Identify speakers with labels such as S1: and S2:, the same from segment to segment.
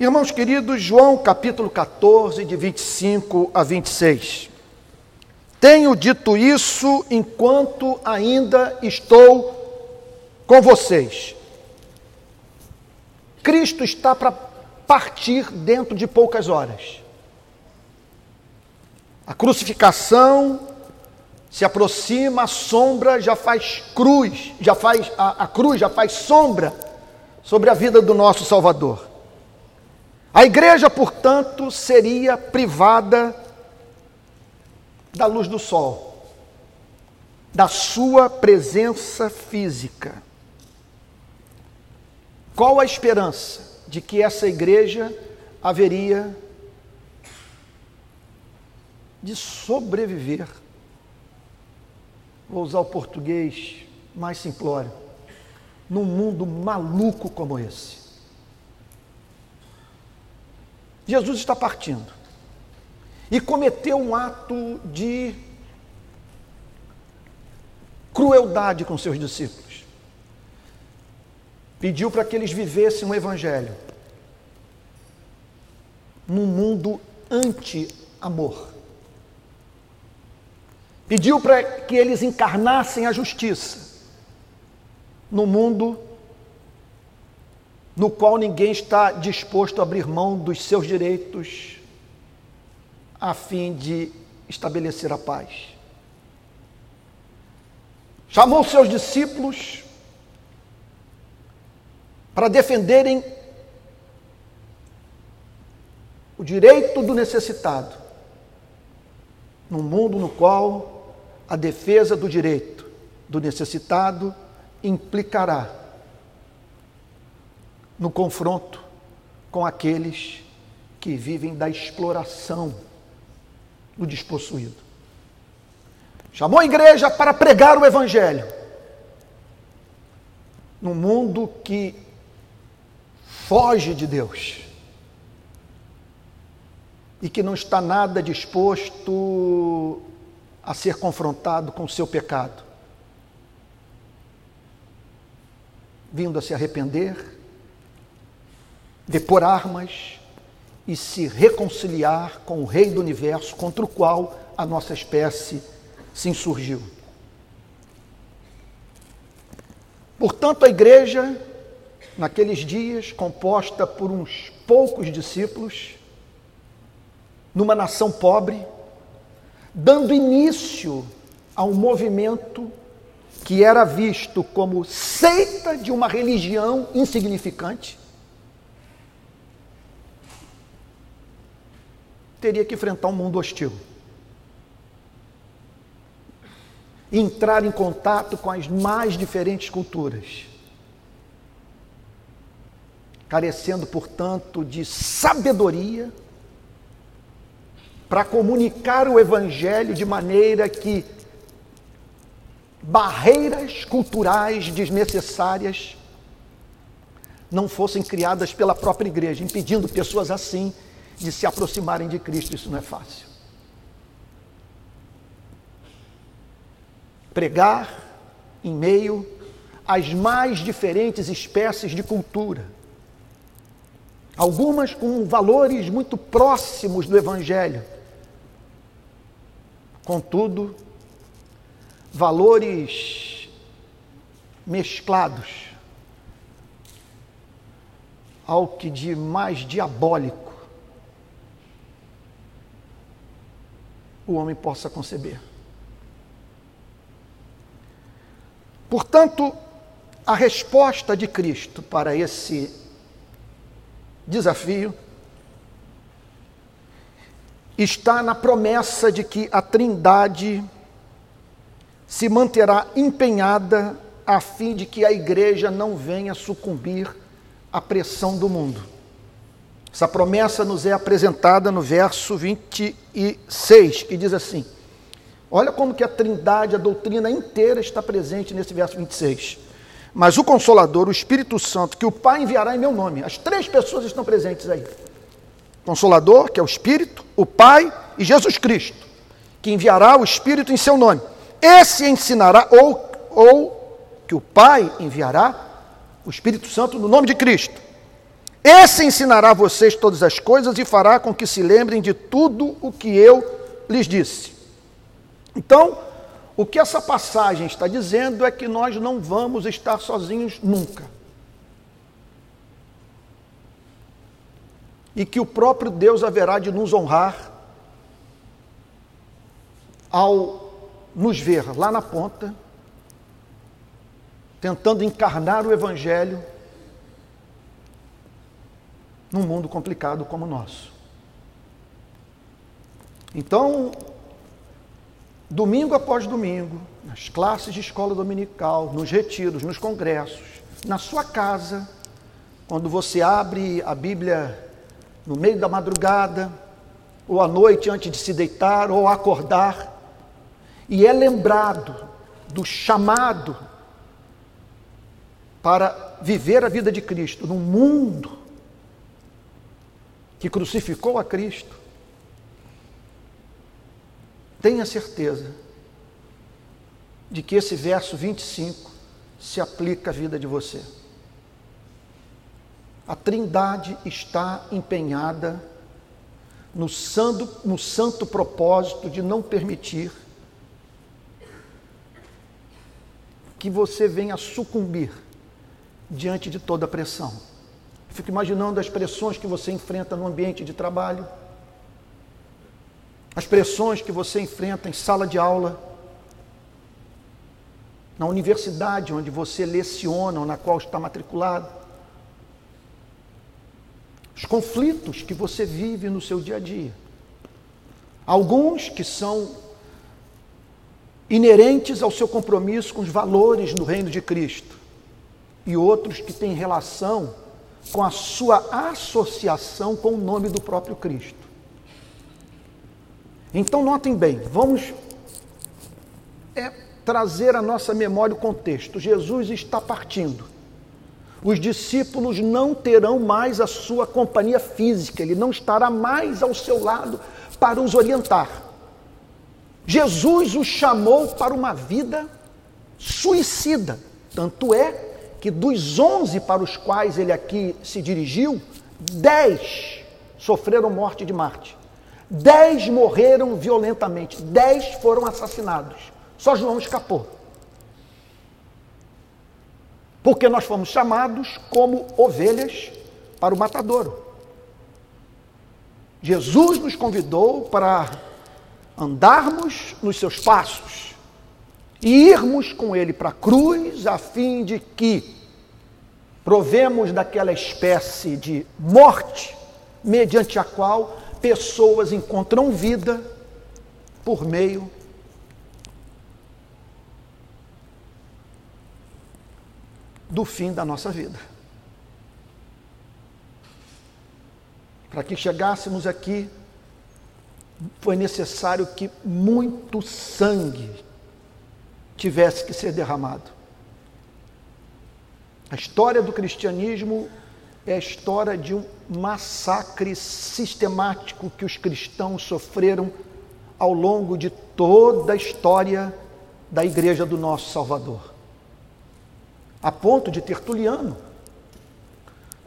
S1: Irmãos queridos, João capítulo 14, de 25 a 26. Tenho dito isso enquanto ainda estou com vocês. Cristo está para partir dentro de poucas horas. A crucificação se aproxima, a sombra já faz cruz, já faz a, a cruz já faz sombra sobre a vida do nosso Salvador. A igreja, portanto, seria privada da luz do sol, da sua presença física. Qual a esperança de que essa igreja haveria de sobreviver? Vou usar o português mais simplório. Num mundo maluco como esse. Jesus está partindo e cometeu um ato de crueldade com seus discípulos. Pediu para que eles vivessem um evangelho num mundo anti-amor. Pediu para que eles encarnassem a justiça no mundo no qual ninguém está disposto a abrir mão dos seus direitos a fim de estabelecer a paz. Chamou seus discípulos para defenderem o direito do necessitado, num mundo no qual a defesa do direito do necessitado implicará no confronto com aqueles que vivem da exploração do despossuído. Chamou a igreja para pregar o Evangelho. Num mundo que foge de Deus e que não está nada disposto a ser confrontado com o seu pecado, vindo a se arrepender depor armas e se reconciliar com o Rei do universo contra o qual a nossa espécie se insurgiu. Portanto, a igreja, naqueles dias, composta por uns poucos discípulos, numa nação pobre, dando início a um movimento que era visto como seita de uma religião insignificante, teria que enfrentar um mundo hostil. Entrar em contato com as mais diferentes culturas. Carecendo, portanto, de sabedoria para comunicar o Evangelho de maneira que barreiras culturais desnecessárias não fossem criadas pela própria igreja, impedindo pessoas assim de se aproximarem de Cristo. Isso não é fácil. Pregar em meio às mais diferentes espécies de cultura, algumas com valores muito próximos do Evangelho, contudo, valores mesclados ao que de mais diabólico o homem possa conceber. Portanto, a resposta de Cristo para esse desafio está na promessa de que a Trindade se manterá empenhada a fim de que a igreja não venha sucumbir à pressão do mundo. Essa promessa nos é apresentada no verso 26, que diz assim: Olha como que a Trindade, a doutrina inteira está presente nesse verso 26. Mas o Consolador, o Espírito Santo, que o Pai enviará em meu nome. As três pessoas estão presentes aí. Consolador, que é o Espírito, o Pai e Jesus Cristo, que enviará o Espírito em seu nome. Esse ensinará, ou, ou que o Pai enviará o Espírito Santo no nome de Cristo Esse ensinará a vocês todas as coisas e fará com que se lembrem de tudo o que eu lhes disse. Então, o que essa passagem está dizendo é que nós não vamos estar sozinhos nunca. E que o próprio Deus haverá de nos honrar ao nos ver lá na ponta, tentando encarnar o Evangelho num mundo complicado como o nosso. Então, domingo após domingo, nas classes de escola dominical, nos retiros, nos congressos, na sua casa, quando você abre a Bíblia no meio da madrugada, ou à noite antes de se deitar, ou acordar, e é lembrado do chamado para viver a vida de Cristo num mundo que crucificou a Cristo, tenha certeza de que esse verso 25 se aplica à vida de você. A Trindade está empenhada no santo, no santo propósito de não permitir que você venha sucumbir diante de toda a pressão. Fico imaginando as pressões que você enfrenta no ambiente de trabalho, as pressões que você enfrenta em sala de aula, na universidade onde você leciona ou na qual está matriculado, os conflitos que você vive no seu dia a dia. Alguns que são inerentes ao seu compromisso com os valores do reino de Cristo, e outros que têm relação com a sua associação com o nome do próprio Cristo. Então, notem bem, vamos é, trazer à nossa memória o contexto. Jesus está partindo. Os discípulos não terão mais a sua companhia física, ele não estará mais ao seu lado para os orientar. Jesus os chamou para uma vida suicida. Tanto é que dos onze para os quais ele aqui se dirigiu, dez sofreram morte de Marte. Dez morreram violentamente, dez foram assassinados. Só João escapou. Porque nós fomos chamados como ovelhas para o matadouro. Jesus nos convidou para andarmos nos seus passos e irmos com ele para a cruz, a fim de que provemos daquela espécie de morte, mediante a qual pessoas encontram vida por meio do fim da nossa vida. Para que chegássemos aqui, foi necessário que muito sangue tivesse que ser derramado. A história do cristianismo é a história de um massacre sistemático que os cristãos sofreram ao longo de toda a história da igreja do nosso Salvador. A ponto de Tertuliano,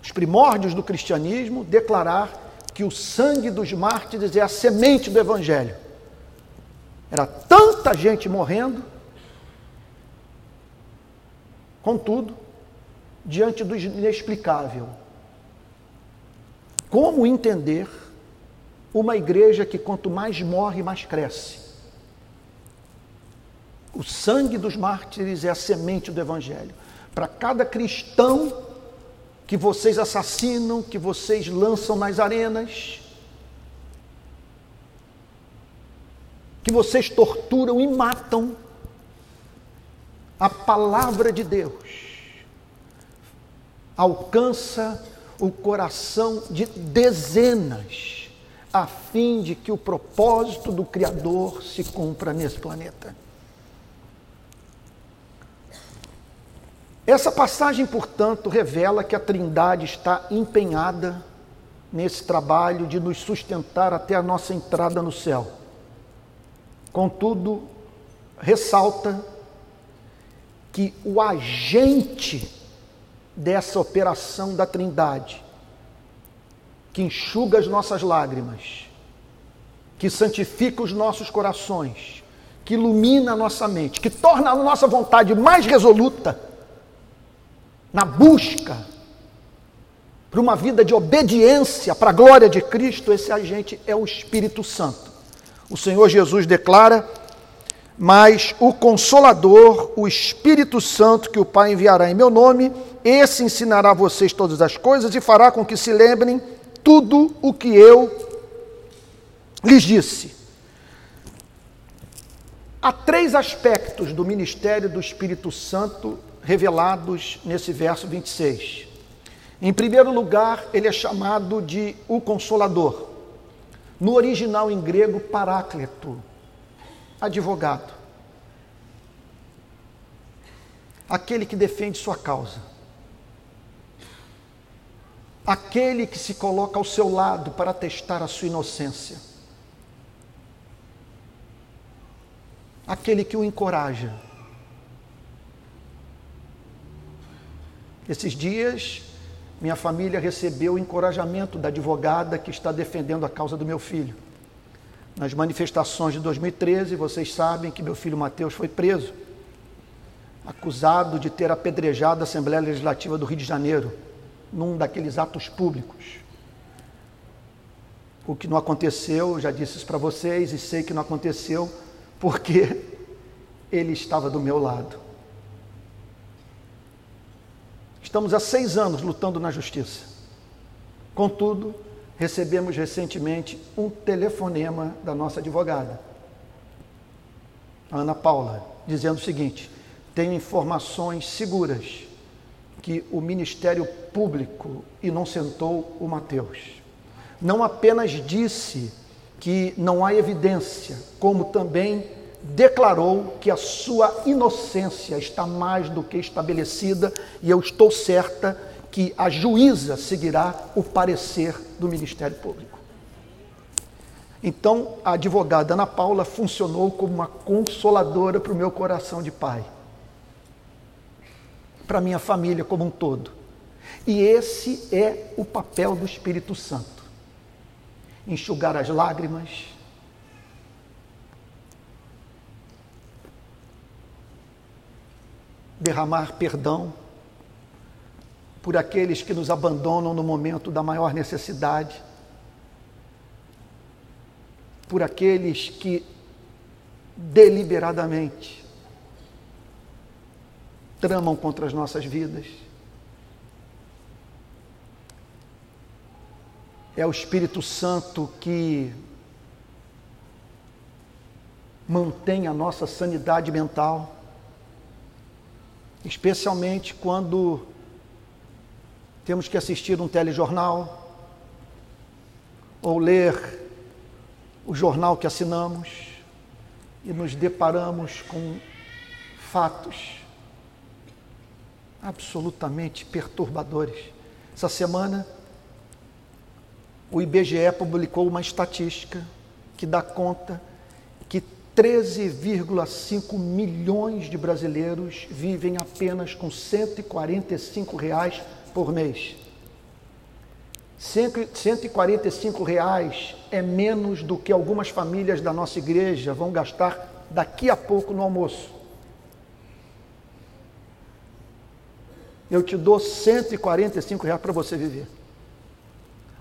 S1: os primórdios do cristianismo, declarar que o sangue dos mártires é a semente do evangelho. Era tanta gente morrendo Contudo, diante do inexplicável, como entender uma igreja que quanto mais morre, mais cresce? O sangue dos mártires é a semente do Evangelho. Para cada cristão que vocês assassinam, que vocês lançam nas arenas, que vocês torturam e matam, a palavra de Deus alcança o coração de dezenas, a fim de que o propósito do Criador se cumpra nesse planeta. Essa passagem, portanto, revela que a Trindade está empenhada nesse trabalho de nos sustentar até a nossa entrada no céu. Contudo, ressalta que o agente dessa operação da Trindade que enxuga as nossas lágrimas, que santifica os nossos corações, que ilumina a nossa mente, que torna a nossa vontade mais resoluta na busca para uma vida de obediência para a glória de Cristo, esse agente é o Espírito Santo. O Senhor Jesus declara: Mas o Consolador, o Espírito Santo, que o Pai enviará em meu nome, esse ensinará a vocês todas as coisas e fará com que se lembrem tudo o que eu lhes disse. Há três aspectos do ministério do Espírito Santo revelados nesse verso 26. Em primeiro lugar, ele é chamado de o Consolador. No original em grego, Paráclito, advogado. Aquele que defende sua causa. Aquele que se coloca ao seu lado para testar a sua inocência. Aquele que o encoraja Esses dias, minha família recebeu o encorajamento da advogada que está defendendo a causa do meu filho. Nas manifestações de 2013, vocês sabem que meu filho Mateus foi preso, acusado de ter apedrejado a Assembleia Legislativa do Rio de Janeiro, num daqueles atos públicos. O que não aconteceu, já disse isso para vocês e sei que não aconteceu, porque ele estava do meu lado. Estamos há seis anos lutando na justiça. Contudo, recebemos recentemente um telefonema da nossa advogada, Ana Paula, dizendo o seguinte: tenho informações seguras que o Ministério Público inocentou o Mateus. Não apenas disse que não há evidência, como também declarou que a sua inocência está mais do que estabelecida e eu estou certa que a juíza seguirá o parecer do Ministério Público. Então, a advogada Ana Paula funcionou como uma consoladora para o meu coração de pai, para minha família como um todo. E esse é o papel do Espírito Santo: enxugar as lágrimas, derramar perdão por aqueles que nos abandonam no momento da maior necessidade, por aqueles que deliberadamente tramam contra as nossas vidas. É o Espírito Santo que mantém a nossa sanidade mental especialmente quando temos que assistir um telejornal ou ler o jornal que assinamos e nos deparamos com fatos absolutamente perturbadores. Essa semana, o IBGE publicou uma estatística que dá conta 13,5 milhões de brasileiros vivem apenas com 145 reais por mês. 145 reais é menos do que algumas famílias da nossa igreja vão gastar daqui a pouco no almoço. Eu te dou 145 reais para você viver.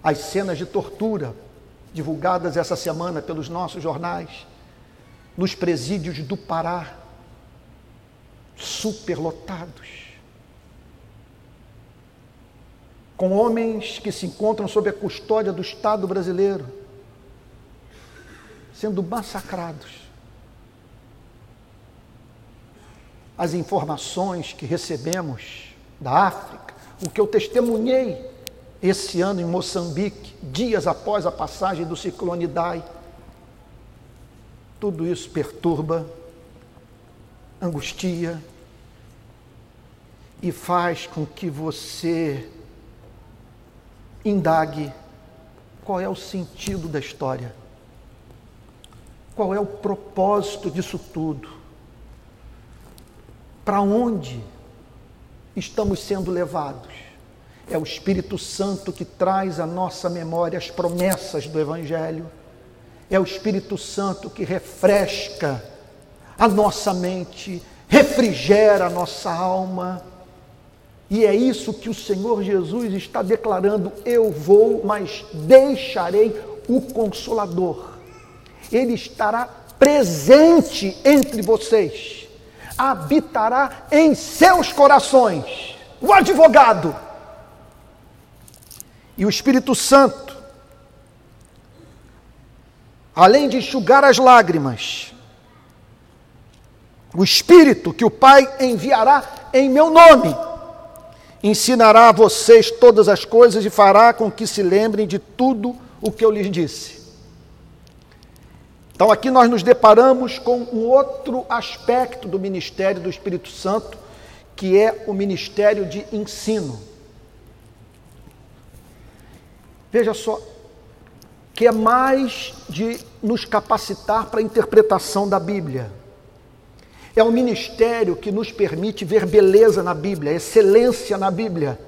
S1: As cenas de tortura divulgadas essa semana pelos nossos jornais nos presídios do Pará, superlotados, com homens que se encontram sob a custódia do Estado brasileiro, sendo massacrados. As informações que recebemos da África, o que eu testemunhei esse ano em Moçambique, dias após a passagem do ciclone Idai, tudo isso perturba, angustia e faz com que você indague qual é o sentido da história, qual é o propósito disso tudo, para onde estamos sendo levados. É o Espírito Santo que traz à nossa memória as promessas do Evangelho. É o Espírito Santo que refresca a nossa mente, refrigera a nossa alma. E é isso que o Senhor Jesus está declarando: eu vou, mas deixarei o Consolador. Ele estará presente entre vocês, habitará em seus corações. O advogado e o Espírito Santo, além de enxugar as lágrimas, o Espírito que o Pai enviará em meu nome, ensinará a vocês todas as coisas e fará com que se lembrem de tudo o que eu lhes disse. Então, aqui nós nos deparamos com um outro aspecto do ministério do Espírito Santo, que é o ministério de ensino. Veja só, que é mais de nos capacitar para a interpretação da Bíblia. É um ministério que nos permite ver beleza na Bíblia, excelência na Bíblia,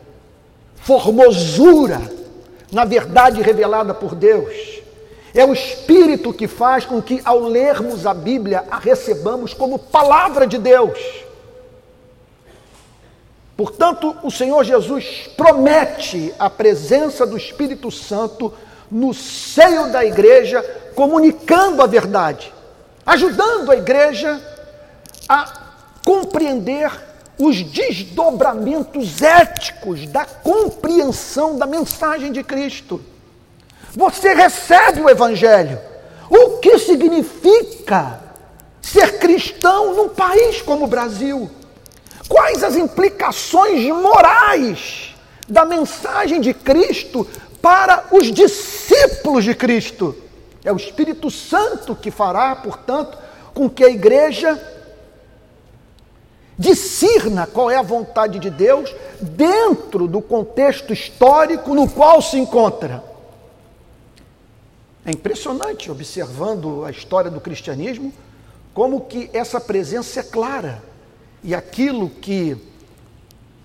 S1: formosura na verdade revelada por Deus. É o Espírito que faz com que, ao lermos a Bíblia, a recebamos como palavra de Deus. Portanto, o Senhor Jesus promete a presença do Espírito Santo no seio da igreja, comunicando a verdade, ajudando a igreja a compreender os desdobramentos éticos da compreensão da mensagem de Cristo. Você recebe o Evangelho. O que significa ser cristão num país como o Brasil? Quais as implicações morais da mensagem de Cristo para os discípulos de Cristo? É o Espírito Santo que fará, portanto, com que a igreja discirna qual é a vontade de Deus dentro do contexto histórico no qual se encontra. É impressionante observando a história do cristianismo como que essa presença é clara e aquilo que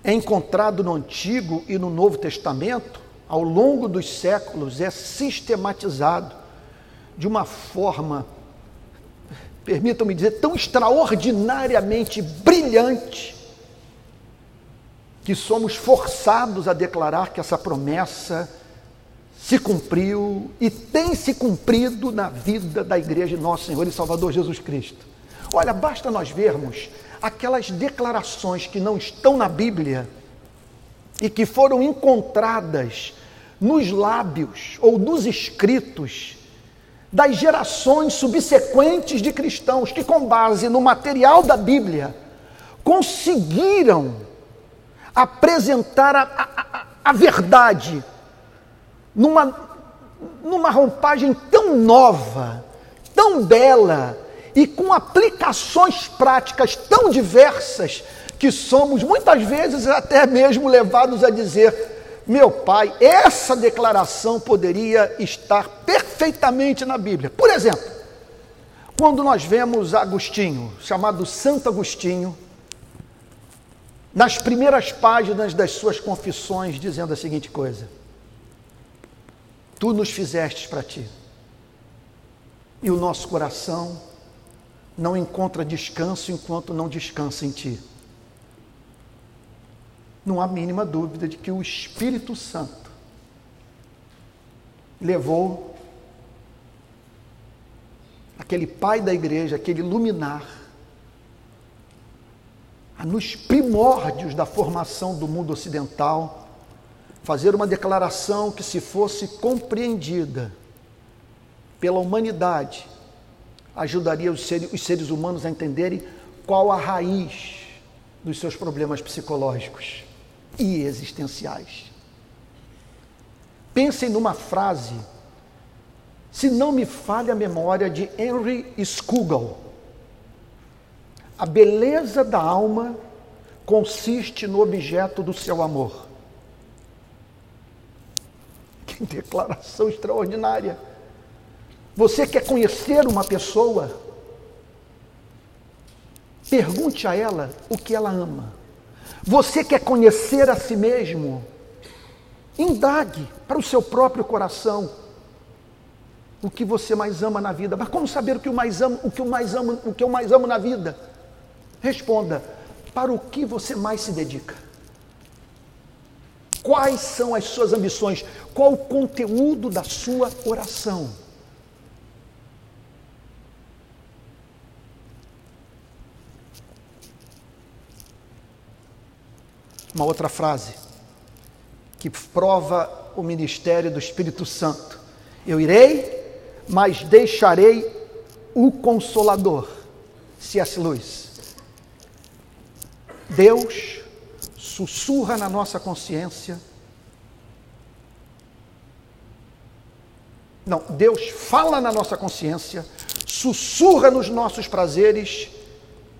S1: é encontrado no Antigo e no Novo Testamento, ao longo dos séculos, é sistematizado de uma forma permitam-me dizer, tão extraordinariamente brilhante, que somos forçados a declarar que essa promessa se cumpriu e tem se cumprido na vida da igreja de nosso Senhor e Salvador Jesus Cristo. Olha, basta nós vermos aquelas declarações que não estão na Bíblia e que foram encontradas nos lábios ou nos escritos das gerações subsequentes de cristãos que, com base no material da Bíblia, conseguiram apresentar a, a, a verdade numa, numa roupagem tão nova, tão bela e com aplicações práticas tão diversas que somos muitas vezes até mesmo levados a dizer: meu pai, essa declaração poderia estar perfeitamente na Bíblia. Por exemplo, quando nós vemos Agostinho, chamado Santo Agostinho, nas primeiras páginas das suas confissões, dizendo a seguinte coisa: Tu nos fizestes para ti, e o nosso coração não encontra descanso enquanto não descansa em ti não há mínima dúvida de que o Espírito Santo levou aquele pai da igreja, aquele luminar, a nos primórdios da formação do mundo ocidental, fazer uma declaração que, se fosse compreendida pela humanidade, ajudaria os seres, os seres humanos a entenderem qual a raiz dos seus problemas psicológicos e existenciais. Pensem numa frase, se não me falha a memória, de Henry Scougal. A beleza da alma consiste no objeto do seu amor. Que declaração extraordinária! Você quer conhecer uma pessoa? Pergunte a ela o que ela ama. Você quer conhecer a si mesmo? Indague para o seu próprio coração o que você mais ama na vida. Mas como saber o que eu mais amo, o que eu mais amo, o que eu mais amo na vida? Responda: para o que você mais se dedica? Quais são as suas ambições? Qual o conteúdo da sua oração? Uma outra frase que prova o ministério do Espírito Santo. Eu irei, mas deixarei o Consolador, C.S. Lewis. Deus sussurra na nossa consciência. Não, Deus fala na nossa consciência, sussurra nos nossos prazeres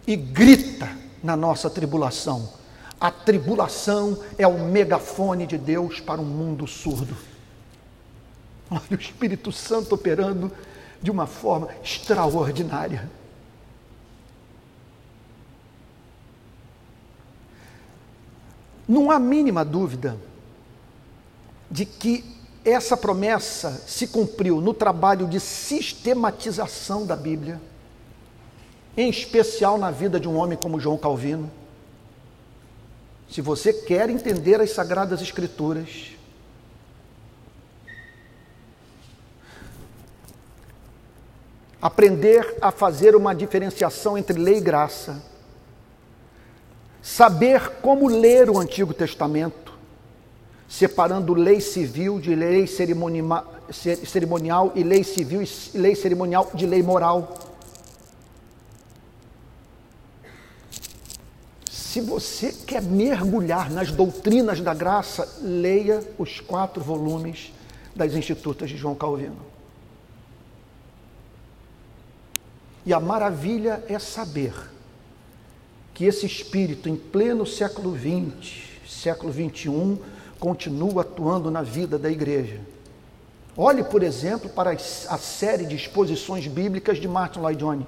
S1: e grita na nossa tribulação. A tribulação é o megafone de Deus para um mundo surdo. Olha o Espírito Santo operando de uma forma extraordinária. Não há mínima dúvida de que essa promessa se cumpriu no trabalho de sistematização da Bíblia, em especial na vida de um homem como João Calvino. Se você quer entender as Sagradas Escrituras, aprender a fazer uma diferenciação entre lei e graça, saber como ler o Antigo Testamento, separando lei civil de lei cerimonial e lei civil e lei cerimonial de lei moral Se você quer mergulhar nas doutrinas da graça, leia os quatro volumes das Institutas de João Calvino. E a maravilha é saber que esse espírito, em pleno século XX, século XXI, continua atuando na vida da igreja. Olhe, por exemplo, para a série de exposições bíblicas de Martin Lloyd Jones.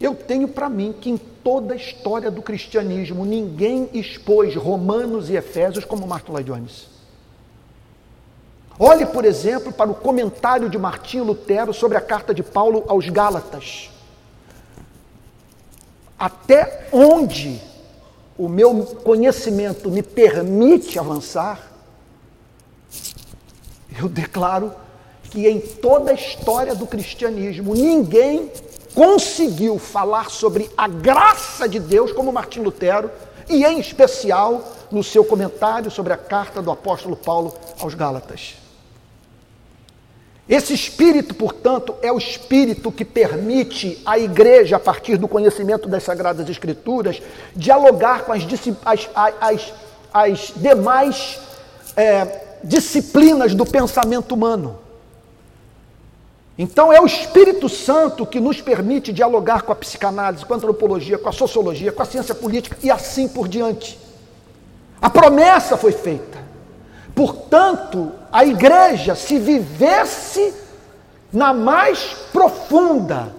S1: Eu tenho para mim que em toda a história do cristianismo ninguém expôs Romanos e Efésios como Martin Lloyd Jones. Olhe, por exemplo, para o comentário de Martinho Lutero sobre a carta de Paulo aos Gálatas. Até onde o meu conhecimento me permite avançar, eu declaro que em toda a história do cristianismo ninguém conseguiu falar sobre a graça de Deus, como Martim Lutero, e em especial no seu comentário sobre a carta do apóstolo Paulo aos Gálatas. Esse espírito, portanto, é o espírito que permite à igreja, a partir do conhecimento das Sagradas Escrituras, dialogar com as, as, as, as demais é, disciplinas do pensamento humano. Então é o Espírito Santo que nos permite dialogar com a psicanálise, com a antropologia, com a sociologia, com a ciência política e assim por diante. A promessa foi feita. Portanto, a igreja, se vivesse na mais profunda,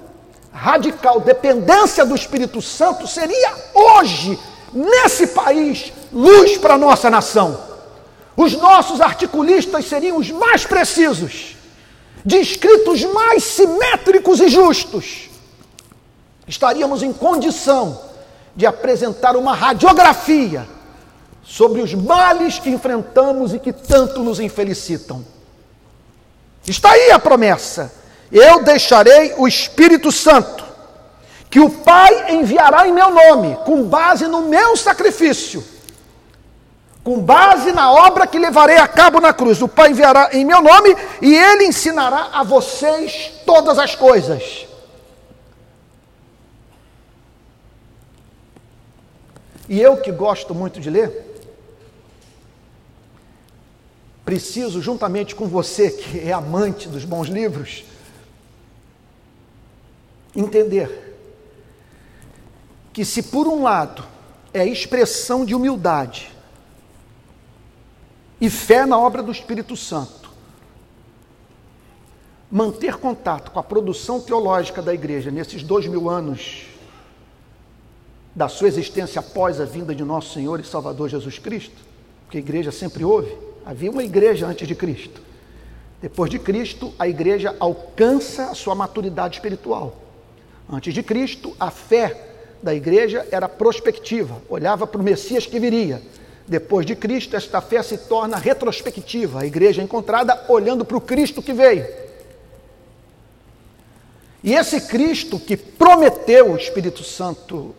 S1: radical dependência do Espírito Santo, seria hoje, nesse país, luz para a nossa nação. Os nossos articulistas seriam os mais precisos de escritos mais simétricos e justos, estaríamos em condição de apresentar uma radiografia sobre os males que enfrentamos e que tanto nos infelicitam. Está aí a promessa: eu deixarei o Espírito Santo, que o Pai enviará em meu nome, com base no meu sacrifício com base na obra que levarei a cabo na cruz. O Pai enviará em meu nome e ele ensinará a vocês todas as coisas. E eu que gosto muito de ler, preciso, juntamente com você que é amante dos bons livros, entender que se por um lado é expressão de humildade, e fé na obra do Espírito Santo. Manter contato com a produção teológica da igreja nesses dois mil anos da sua existência após a vinda de nosso Senhor e Salvador Jesus Cristo porque a igreja sempre houve. Havia uma igreja antes de Cristo. Depois de Cristo, a igreja alcança a sua maturidade espiritual. Antes de Cristo, a fé da igreja era prospectiva, olhava para o Messias que viria. Depois de Cristo, esta fé se torna retrospectiva, a igreja é encontrada olhando para o Cristo que veio. E esse Cristo que prometeu o Espírito Santo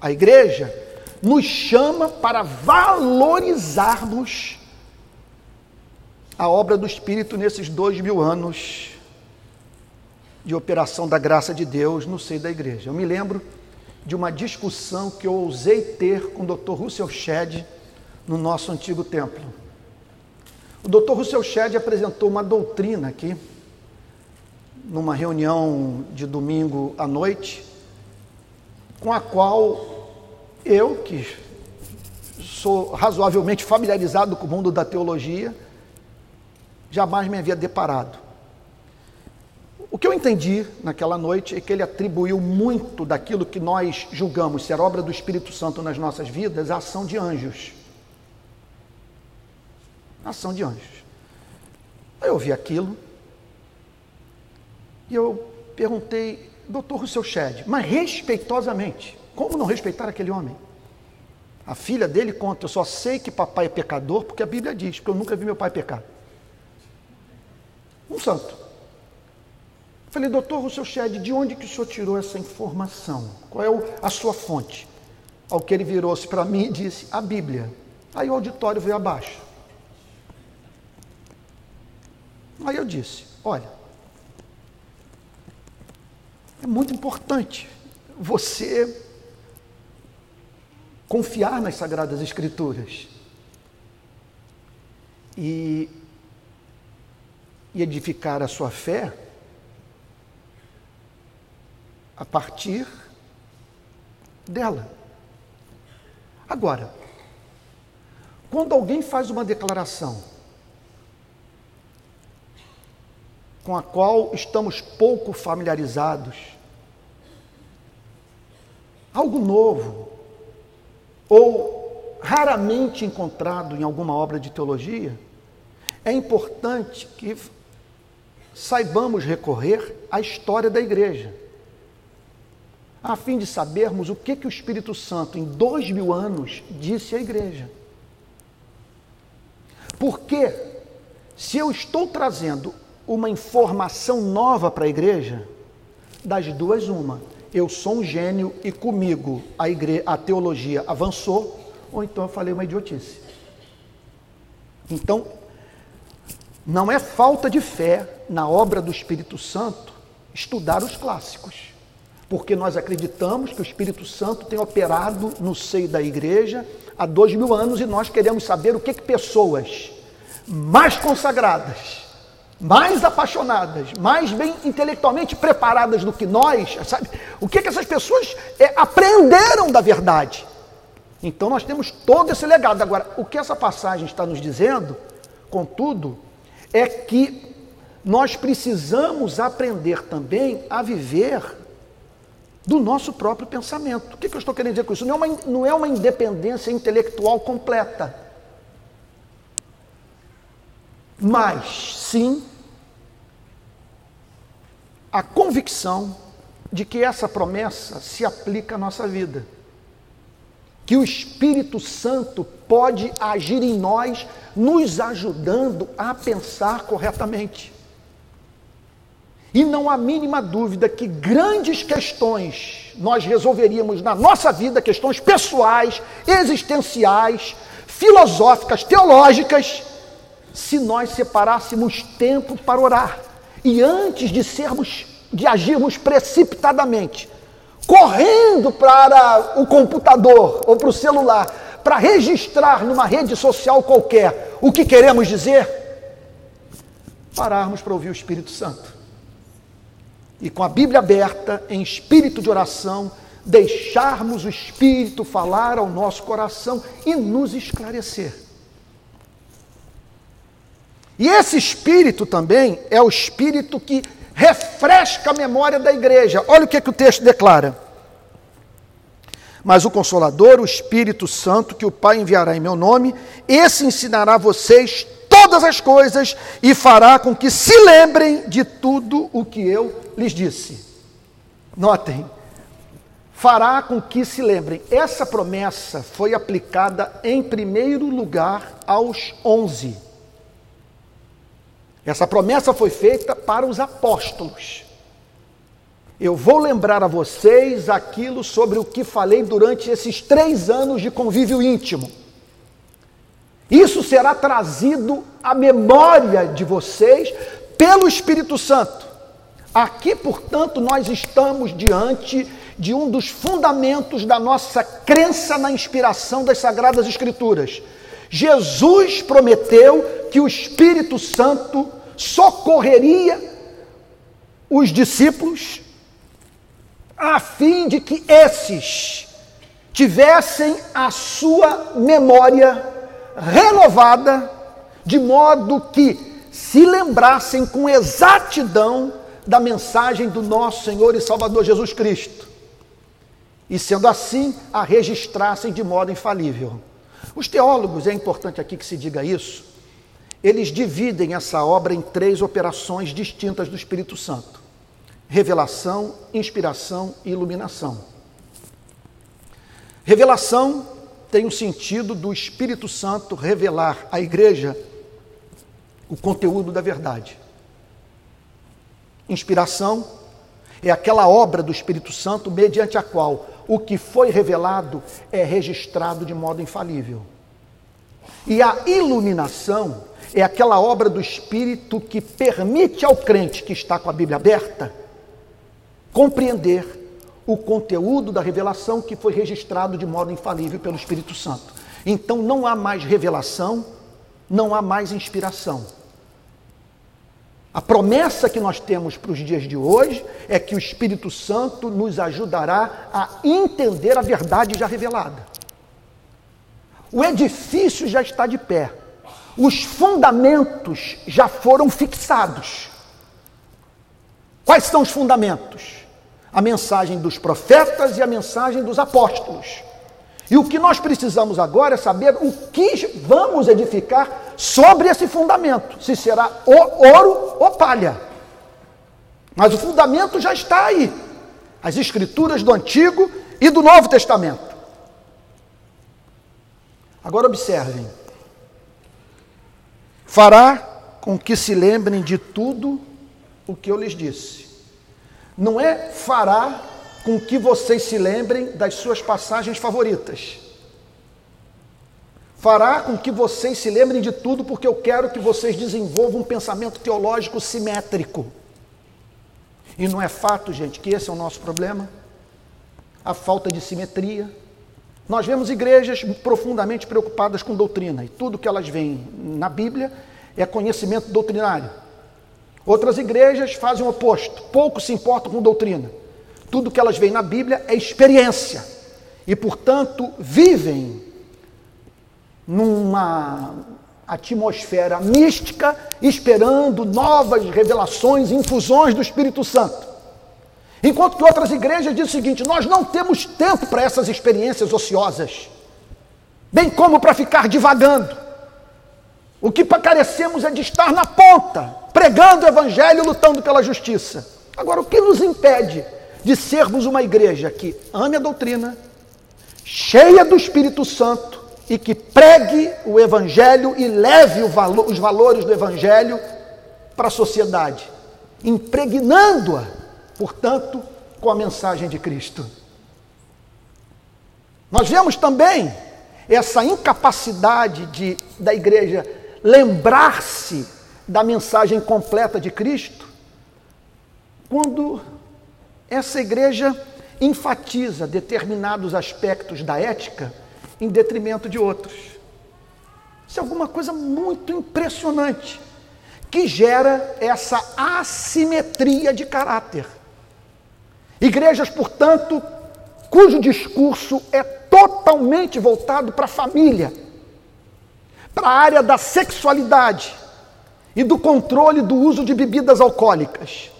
S1: à igreja, nos chama para valorizarmos a obra do Espírito nesses dois mil anos de operação da graça de Deus no seio da igreja. Eu me lembro de uma discussão que eu ousei ter com o Dr. Russell Shedd no nosso antigo templo. O Dr. Russell Shedd apresentou uma doutrina aqui, numa reunião de domingo à noite, com a qual eu, que sou razoavelmente familiarizado com o mundo da teologia, jamais me havia deparado. O que eu entendi naquela noite é que ele atribuiu muito daquilo que nós julgamos ser obra do Espírito Santo nas nossas vidas à ação de anjos. Ação de anjos. Aí eu ouvi aquilo e eu perguntei, doutor Rousseau Shedd, mas respeitosamente, como não respeitar aquele homem? A filha dele conta, eu só sei que papai é pecador porque a Bíblia diz, porque eu nunca vi meu pai pecar. Um santo. Falei, doutor Rousseau Shedd, de onde que o senhor tirou essa informação? Qual é a sua fonte? Ao que ele virou-se para mim e disse, a Bíblia. Aí o auditório veio abaixo. Aí eu disse, olha, é muito importante você confiar nas Sagradas Escrituras. E e edificar a sua fé a partir dela. Agora, quando alguém faz uma declaração com a qual estamos pouco familiarizados, algo novo, ou raramente encontrado em alguma obra de teologia, é importante que saibamos recorrer à história da igreja, a fim de sabermos o que, que o Espírito Santo, em dois mil anos, disse à igreja. Porque, se eu estou trazendo uma informação nova para a igreja, das duas, uma. Eu sou um gênio e comigo a, igre... a teologia avançou, ou então eu falei uma idiotice. Então, não é falta de fé na obra do Espírito Santo estudar os clássicos, porque nós acreditamos que o Espírito Santo tem operado no seio da igreja há dois mil anos e nós queremos saber o que, que pessoas mais consagradas, mais apaixonadas, mais bem intelectualmente preparadas do que nós, sabe? O que, que essas pessoas é, aprenderam da verdade. Então nós temos todo esse legado. Agora, o que essa passagem está nos dizendo, contudo, é que nós precisamos aprender também a viver do nosso próprio pensamento. O que, eu estou querendo dizer com isso? Não é, uma, não é uma independência intelectual completa, mas sim a convicção de que essa promessa se aplica à nossa vida. Que o Espírito Santo pode agir em nós nos ajudando a pensar corretamente. E não há mínima dúvida que grandes questões nós resolveríamos na nossa vida, questões pessoais, existenciais, filosóficas, teológicas, se nós separássemos tempo para orar. E antes de sermos, de agirmos precipitadamente, correndo para o computador ou para o celular, para registrar numa rede social qualquer o que queremos dizer, pararmos para ouvir o Espírito Santo. E com a Bíblia aberta, em espírito de oração, deixarmos o Espírito falar ao nosso coração e nos esclarecer. E esse Espírito também é o Espírito que refresca a memória da igreja. Olha o que, é que o texto declara. Mas o Consolador, o Espírito Santo, que o Pai enviará em meu nome, esse ensinará a vocês todas as coisas e fará com que se lembrem de tudo o que eu lhes disse. Notem, fará com que se lembrem. Essa promessa foi aplicada em primeiro lugar aos onze. Essa promessa foi feita para os apóstolos. Eu vou lembrar a vocês aquilo sobre o que falei durante esses três anos de convívio íntimo. Isso será trazido à memória de vocês pelo Espírito Santo. Aqui, portanto, nós estamos diante de um dos fundamentos da nossa crença na inspiração das Sagradas Escrituras. Jesus prometeu que o Espírito Santo socorreria os discípulos a fim de que esses tivessem a sua memória renovada, de modo que se lembrassem com exatidão da mensagem do nosso Senhor e Salvador Jesus Cristo e, sendo assim, a registrassem de modo infalível. Os teólogos, é importante aqui que se diga isso, eles dividem essa obra em três operações distintas do Espírito Santo: revelação, inspiração e iluminação. Revelação tem o sentido do Espírito Santo revelar à igreja o conteúdo da verdade. Inspiração é aquela obra do Espírito Santo mediante a qual o que foi revelado é registrado de modo infalível. E a iluminação é aquela obra do Espírito que permite ao crente que está com a Bíblia aberta compreender o conteúdo da revelação que foi registrado de modo infalível pelo Espírito Santo. Então não há mais revelação, não há mais inspiração. A promessa que nós temos para os dias de hoje é que o Espírito Santo nos ajudará a entender a verdade já revelada. O edifício já está de pé, os fundamentos já foram fixados. Quais são os fundamentos? A mensagem dos profetas e a mensagem dos apóstolos. E o que nós precisamos agora é saber o que vamos edificar sobre esse fundamento, se será ouro ou palha. Mas o fundamento já está aí. As escrituras do Antigo e do Novo Testamento. Agora observem. Fará com que se lembrem de tudo o que eu lhes disse. Não é fará com que vocês se lembrem das suas passagens favoritas. Fará com que vocês se lembrem de tudo, porque eu quero que vocês desenvolvam um pensamento teológico simétrico. E não é fato, gente, que esse é o nosso problema? A falta de simetria. Nós vemos igrejas profundamente preocupadas com doutrina, e tudo que elas veem na Bíblia é conhecimento doutrinário. Outras igrejas fazem o oposto, pouco se importam com doutrina. Tudo que elas veem na Bíblia é experiência. E, portanto, vivem numa atmosfera mística, esperando novas revelações, infusões do Espírito Santo. Enquanto que outras igrejas dizem o seguinte: nós não temos tempo para essas experiências ociosas, bem como para ficar divagando. O que carecemos é de estar na ponta, pregando o Evangelho, lutando pela justiça. Agora, o que nos impede de sermos uma igreja que ame a doutrina, cheia do Espírito Santo e que pregue o Evangelho e leve valo, os valores do Evangelho para a sociedade, impregnando-a, portanto, com a mensagem de Cristo. Nós vemos também essa incapacidade de, da igreja lembrar-se da mensagem completa de Cristo, quando essa igreja enfatiza determinados aspectos da ética em detrimento de outros. Isso é alguma coisa muito impressionante, que gera essa assimetria de caráter. Igrejas, portanto, cujo discurso é totalmente voltado para a família, para a área da sexualidade e do controle do uso de bebidas alcoólicas.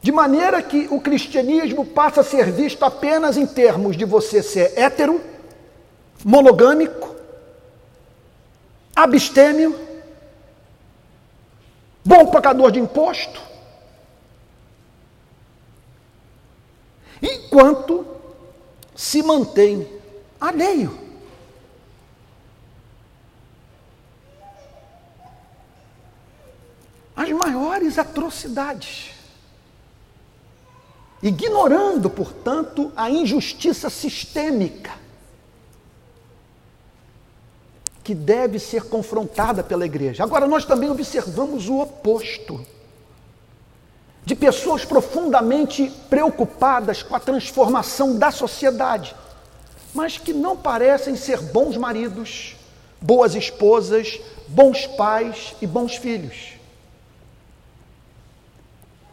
S1: De maneira que o cristianismo passa a ser visto apenas em termos de você ser hétero, monogâmico, abstêmio, bom pagador de imposto, enquanto se mantém alheio. As maiores atrocidades. Ignorando, portanto, a injustiça sistêmica que deve ser confrontada pela igreja. Agora, nós também observamos o oposto de pessoas profundamente preocupadas com a transformação da sociedade, mas que não parecem ser bons maridos, boas esposas, bons pais e bons filhos.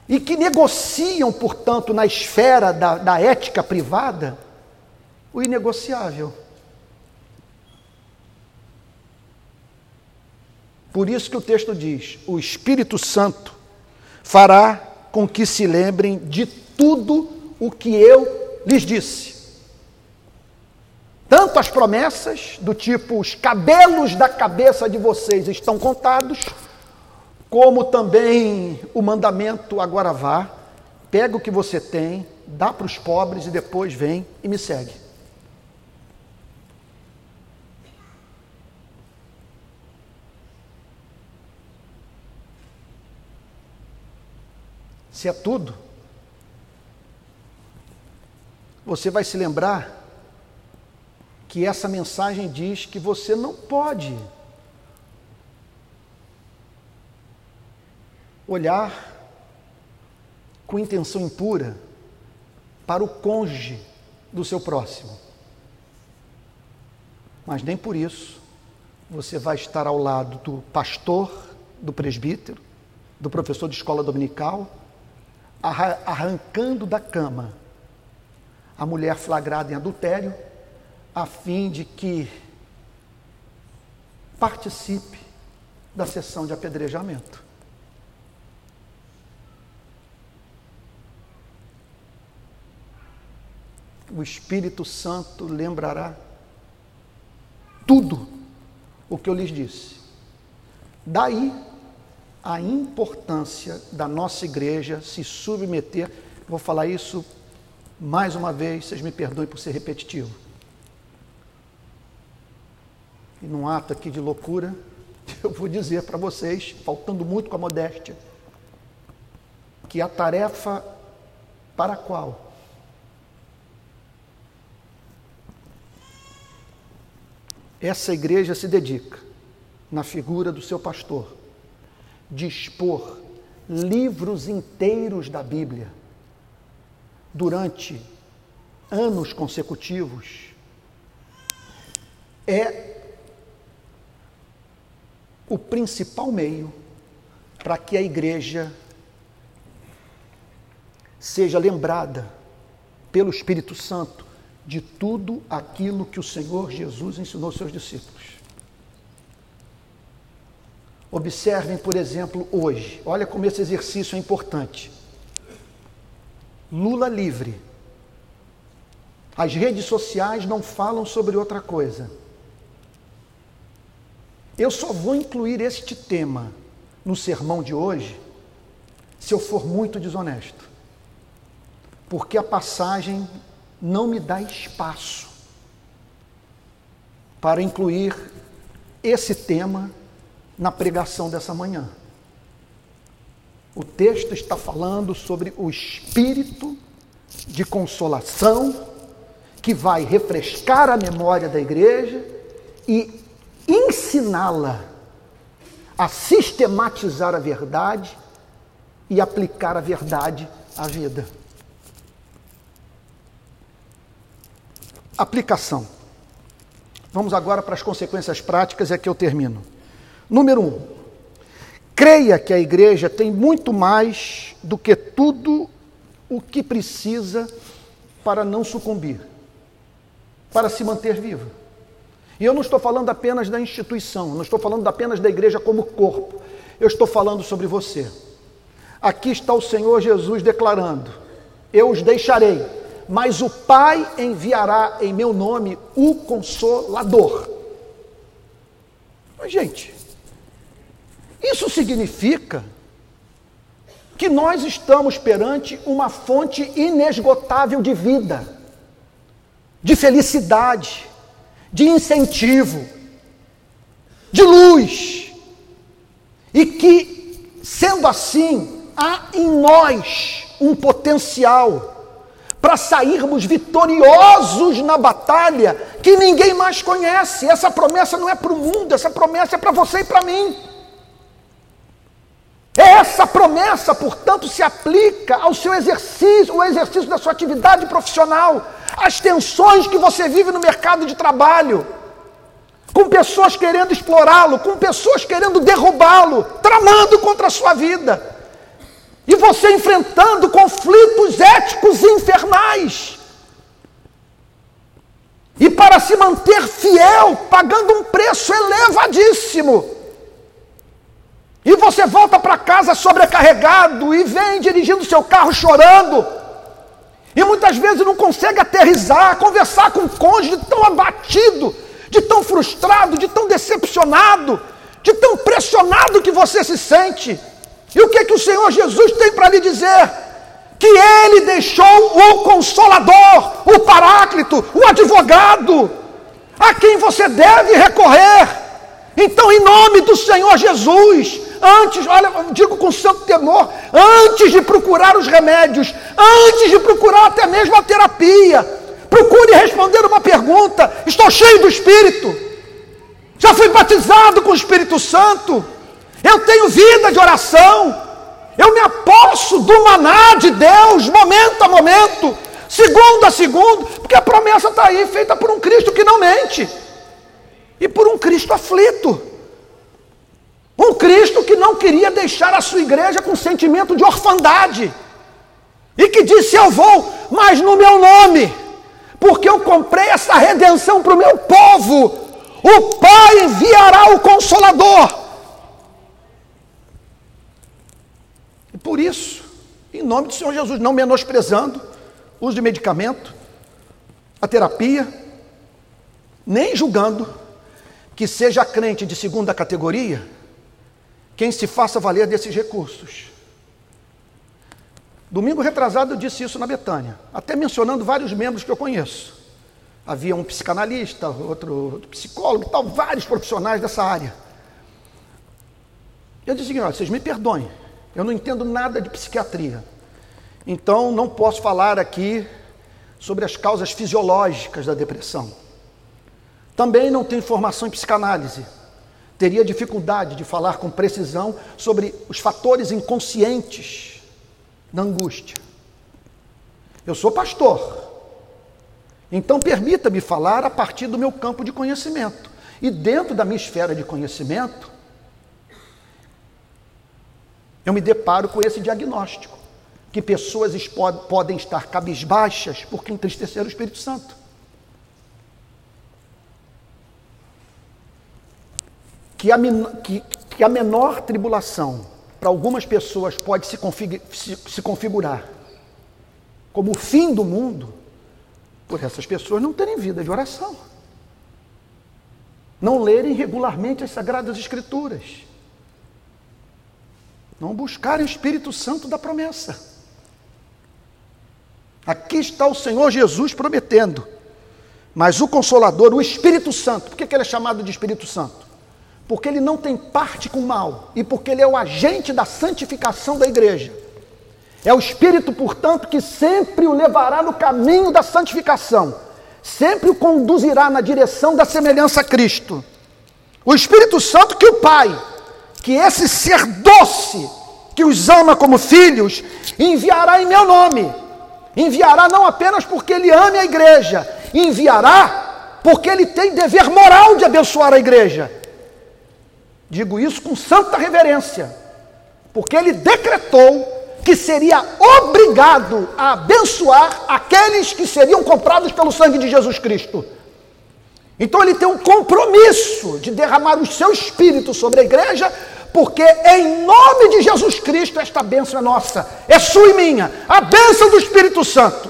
S1: E que negociam, portanto, na esfera da, da ética privada, o inegociável. Por isso que o texto diz: o Espírito Santo fará com que se lembrem de tudo o que eu lhes disse. Tanto as promessas, do tipo, os cabelos da cabeça de vocês estão contados, como também o mandamento, agora vá, pega o que você tem, dá para os pobres e depois vem e me segue. Se é tudo, você vai se lembrar que essa mensagem diz que você não pode olhar com intenção impura para o cônjuge do seu próximo. Mas nem por isso você vai estar ao lado do pastor, do presbítero, do professor de escola dominical, arrancando da cama a mulher flagrada em adultério, a fim de que participe da sessão de apedrejamento. O Espírito Santo lembrará tudo o que eu lhes disse. Daí a importância da nossa igreja se submeter. Vou falar isso mais uma vez, vocês me perdoem por ser repetitivo. E num ato aqui de loucura, eu vou dizer para vocês, faltando muito com a modéstia, que a tarefa para a qual essa igreja se dedica, na figura do seu pastor, dispor livros inteiros da Bíblia durante anos consecutivos é o principal meio para que a igreja seja lembrada pelo Espírito Santo de tudo aquilo que o Senhor Jesus ensinou aos seus discípulos. Observem, por exemplo, hoje. Olha como esse exercício é importante. Lula livre. As redes sociais não falam sobre outra coisa. Eu só vou incluir este tema no sermão de hoje se eu for muito desonesto. Porque a passagem não me dá espaço para incluir esse tema na pregação dessa manhã. O texto está falando sobre o espírito de consolação que vai refrescar a memória da igreja e ensiná-la a sistematizar a verdade e aplicar a verdade à vida. Aplicação. Vamos agora para as consequências práticas e aqui eu termino. Número um, creia que a igreja tem muito mais do que tudo o que precisa para não sucumbir, para se manter viva. E eu não estou falando apenas da instituição, não estou falando apenas da igreja como corpo, eu estou falando sobre você. aqui está o Senhor Jesus declarando: Eu os deixarei, mas o Pai enviará em meu nome o Consolador. Mas, gente, isso significa que nós estamos perante uma fonte inesgotável de vida, de felicidade, de incentivo, de luz. E que, sendo assim, há em nós um potencial para sairmos vitoriosos na batalha que ninguém mais conhece. Essa promessa não é para o mundo, essa promessa é para você e para mim. Essa promessa, portanto, se aplica ao seu exercício, o exercício da sua atividade profissional, às tensões que você vive no mercado de trabalho, com pessoas querendo explorá-lo, com pessoas querendo derrubá-lo, tramando contra a sua vida. E você enfrentando conflitos éticos infernais. E para se manter fiel, pagando um preço elevadíssimo. E você volta para casa sobrecarregado e vem dirigindo seu carro chorando. E muitas vezes não consegue aterrizar, conversar com o cônjuge tão abatido, de tão frustrado, de tão decepcionado, de tão pressionado que você se sente. E o que que o Senhor Jesus tem para lhe dizer? Que ele deixou o consolador, o paráclito, o advogado, a quem você deve recorrer. Então, em nome do Senhor Jesus, antes, olha, digo com santo temor, antes de procurar os remédios, antes de procurar até mesmo a terapia, procure responder uma pergunta: estou cheio do Espírito, já fui batizado com o Espírito Santo, eu tenho vida de oração, eu me aposto do maná de Deus, momento a momento, segundo a segundo, porque a promessa está aí, feita por um Cristo que não mente, e por um Cristo aflito. Um Cristo que não queria deixar a sua igreja com sentimento de orfandade. E que disse: Eu vou, mas no meu nome, porque eu comprei essa redenção para o meu povo. O Pai enviará o Consolador. E por isso, em nome do Senhor Jesus, não menosprezando o uso de medicamento, a terapia, nem julgando que seja crente de segunda categoria quem se faça valer desses recursos. Domingo retrasado eu disse isso na Betânia, até mencionando vários membros que eu conheço. Havia um psicanalista, outro, psicólogo, tal, vários profissionais dessa área. Eu disse: olha, vocês me perdoem, eu não entendo nada de psiquiatria, então não posso falar aqui sobre as causas fisiológicas da depressão. Também não tenho formação em psicanálise teria dificuldade de falar com precisão sobre os fatores inconscientes da angústia. Eu sou pastor, então permita-me falar a partir do meu campo de conhecimento. E dentro da minha esfera de conhecimento, eu me deparo com esse diagnóstico: que pessoas podem estar cabisbaixas porque entristeceram o Espírito Santo. Que a, que, que a menor tribulação para algumas pessoas pode se, config, se, se configurar como o fim do mundo, por essas pessoas não terem vida de oração, não lerem regularmente as Sagradas Escrituras, não buscarem o Espírito Santo da promessa. Aqui está o Senhor Jesus prometendo, mas o Consolador, o Espírito Santo, por que ele é chamado de Espírito Santo? Porque ele não tem parte com o mal e porque ele é o agente da santificação da igreja. É o Espírito, portanto, que sempre o levará no caminho da santificação, sempre o conduzirá na direção da semelhança a Cristo. O Espírito Santo que o Pai, que esse ser doce, que os ama como filhos, enviará em meu nome. Enviará não apenas porque ele ame a igreja, enviará porque ele tem dever moral de abençoar a igreja. Digo isso com santa reverência, porque ele decretou que seria obrigado a abençoar aqueles que seriam comprados pelo sangue de Jesus Cristo. Então ele tem um compromisso de derramar o seu espírito sobre a igreja porque em nome de Jesus Cristo esta bênção é nossa, é sua e minha, a bênção do Espírito Santo.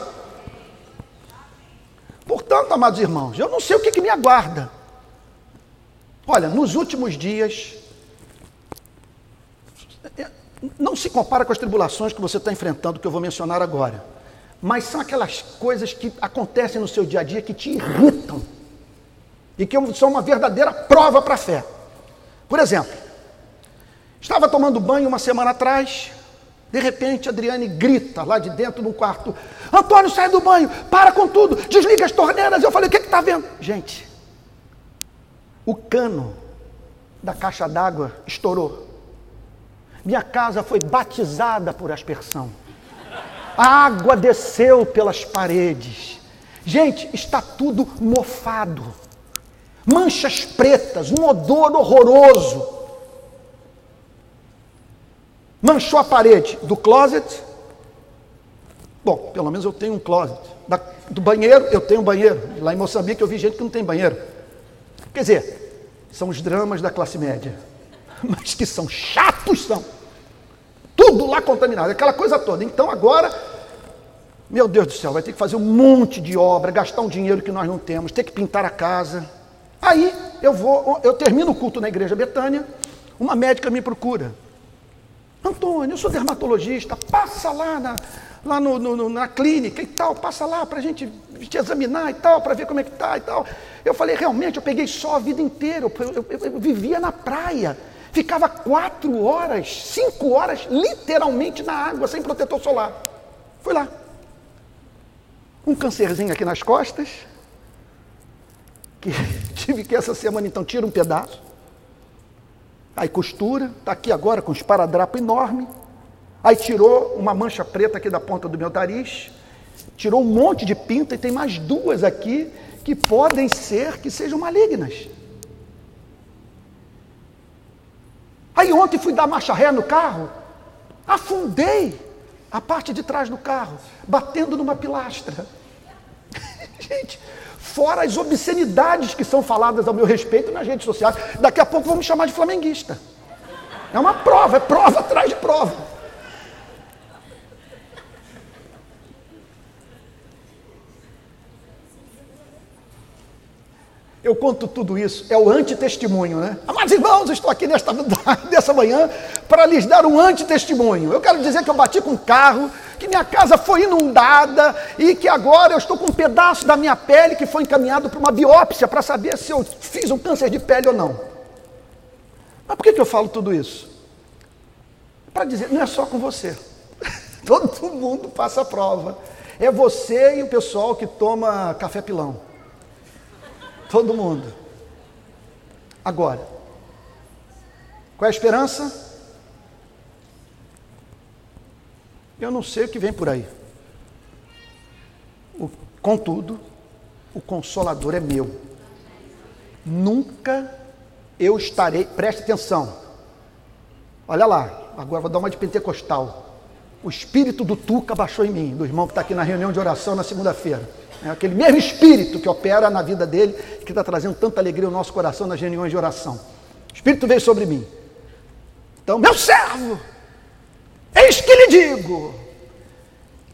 S1: Portanto, amados irmãos, eu não sei o que, que me aguarda. Olha, nos últimos dias, não se compara com as tribulações que você está enfrentando, que eu vou mencionar agora. Mas são aquelas coisas que acontecem no seu dia a dia que te irritam e que são uma verdadeira prova para a fé. Por exemplo, estava tomando banho uma semana atrás, de repente Adriane grita lá de dentro do quarto: Antônio, sai do banho, para com tudo, desliga as torneiras. Eu falei: O que está vendo? Gente, o cano da caixa d'água estourou. Minha casa foi batizada por aspersão. A água desceu pelas paredes. Gente, está tudo mofado. Manchas pretas, um odor horroroso. Manchou a parede do closet. Bom, pelo menos eu tenho um closet. Da, do banheiro, eu tenho um banheiro. Lá em Moçambique eu vi gente que não tem banheiro. Quer dizer, são os dramas da classe média. Mas que são chatos, são. Tudo lá contaminado, aquela coisa toda. Então agora, meu Deus do céu, vai ter que fazer um monte de obra, gastar um dinheiro que nós não temos, ter que pintar a casa. Aí eu vou, eu termino o culto na igreja Betânia, uma médica me procura. Antônio, eu sou dermatologista, passa lá na, lá no, no, na clínica e tal, passa lá para a gente te examinar e tal, para ver como é que está e tal. Eu falei, realmente, eu peguei sol a vida inteira, eu, eu, eu, eu vivia na praia. Ficava quatro horas, cinco horas, literalmente na água, sem protetor solar. Fui lá. Um cancerzinho aqui nas costas, que tive que essa semana então tira um pedaço. Aí costura, está aqui agora com um esparadrapo enorme. Aí tirou uma mancha preta aqui da ponta do meu nariz, tirou um monte de pinta e tem mais duas aqui que podem ser que sejam malignas. Aí ontem fui dar marcha ré no carro, afundei a parte de trás do carro, batendo numa pilastra. Gente, fora as obscenidades que são faladas ao meu respeito nas redes sociais, daqui a pouco vão me chamar de flamenguista. É uma prova, é prova atrás de prova. Eu conto tudo isso, é o antitestemunho, né? Amados irmãos, estou aqui nesta, nessa manhã para lhes dar um antitestemunho. Eu quero dizer que eu bati com um carro, que minha casa foi inundada e que agora eu estou com um pedaço da minha pele que foi encaminhado para uma biópsia para saber se eu fiz um câncer de pele ou não. Mas por que, que eu falo tudo isso? Para dizer, não é só com você. Todo mundo passa a prova. É você e o pessoal que toma café pilão. Todo mundo. Agora, qual é a esperança? Eu não sei o que vem por aí. O, contudo, o consolador é meu. Nunca eu estarei, preste atenção. Olha lá, agora vou dar uma de pentecostal. O espírito do Tuca baixou em mim, do irmão que está aqui na reunião de oração na segunda-feira. É aquele mesmo espírito que opera na vida dele, que está trazendo tanta alegria ao nosso coração nas reuniões de oração. O espírito veio sobre mim. Então, meu servo, eis que lhe digo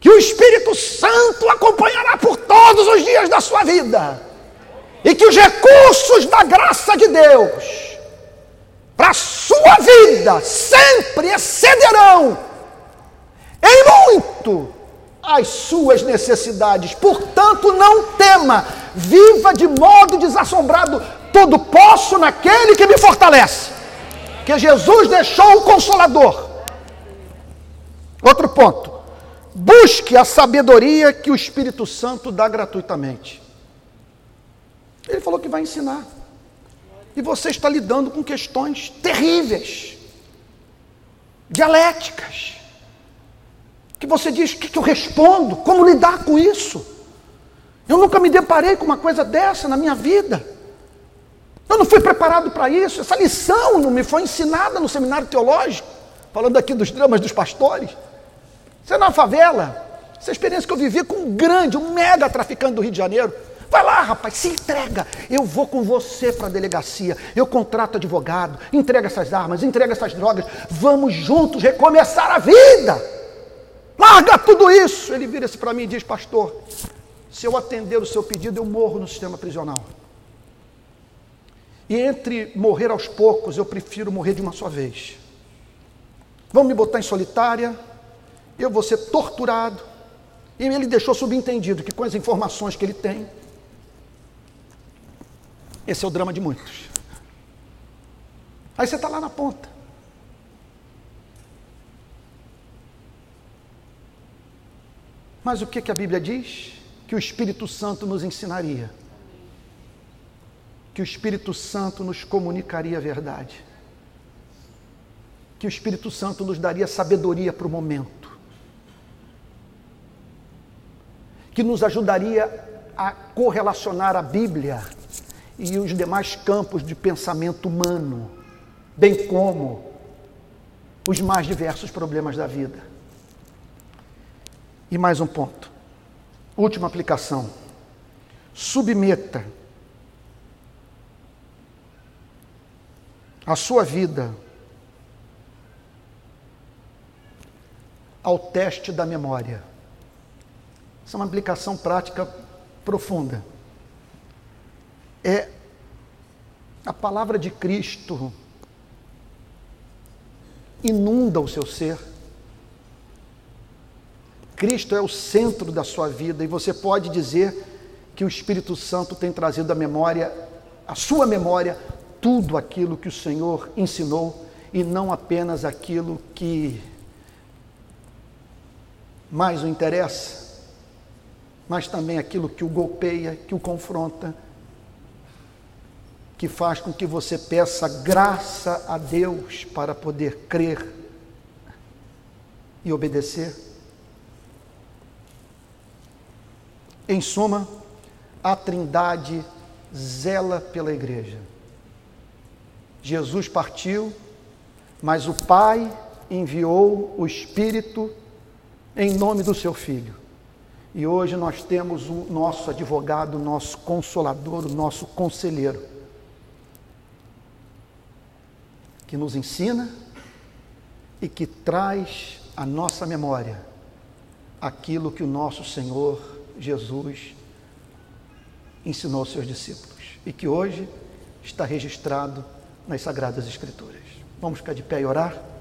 S1: que o Espírito Santo acompanhará por todos os dias da sua vida e que os recursos da graça de Deus para a sua vida sempre excederão em muito as suas necessidades. Portanto, não tema, viva de modo desassombrado. Tudo posso naquele que me fortalece. Que Jesus deixou o consolador. Outro ponto. Busque a sabedoria que o Espírito Santo dá gratuitamente. Ele falou que vai ensinar. E você está lidando com questões terríveis, dialéticas você diz: o que, que eu respondo? Como lidar com isso? Eu nunca me deparei com uma coisa dessa na minha vida. Eu não fui preparado para isso. Essa lição não me foi ensinada no seminário teológico, falando aqui dos dramas dos pastores. Você é na favela, essa experiência que eu vivi com um grande, um mega traficante do Rio de Janeiro. Vai lá, rapaz, se entrega. Eu vou com você para a delegacia. Eu contrato advogado, entrega essas armas, entrega essas drogas. Vamos juntos recomeçar a vida. Larga tudo isso. Ele vira-se para mim e diz: Pastor, se eu atender o seu pedido, eu morro no sistema prisional. E entre morrer aos poucos, eu prefiro morrer de uma só vez. Vão me botar em solitária, eu vou ser torturado. E ele deixou subentendido que com as informações que ele tem, esse é o drama de muitos. Aí você está lá na ponta. Mas o que, que a Bíblia diz? Que o Espírito Santo nos ensinaria. Que o Espírito Santo nos comunicaria a verdade. Que o Espírito Santo nos daria sabedoria para o momento. Que nos ajudaria a correlacionar a Bíblia e os demais campos de pensamento humano, bem como os mais diversos problemas da vida. E mais um ponto. Última aplicação. Submeta a sua vida ao teste da memória. Essa é uma aplicação prática profunda é a palavra de Cristo inunda o seu ser. Cristo é o centro da sua vida e você pode dizer que o Espírito Santo tem trazido à memória, à sua memória, tudo aquilo que o Senhor ensinou e não apenas aquilo que mais o interessa, mas também aquilo que o golpeia, que o confronta, que faz com que você peça graça a Deus para poder crer e obedecer? Em suma, a Trindade zela pela igreja. Jesus partiu, mas o Pai enviou o Espírito em nome do seu Filho. E hoje nós temos o nosso advogado, o nosso consolador, o nosso conselheiro que nos ensina e que traz à nossa memória aquilo que o nosso Senhor Jesus ensinou aos seus discípulos e que hoje está registrado nas Sagradas Escrituras. Vamos ficar de pé e orar?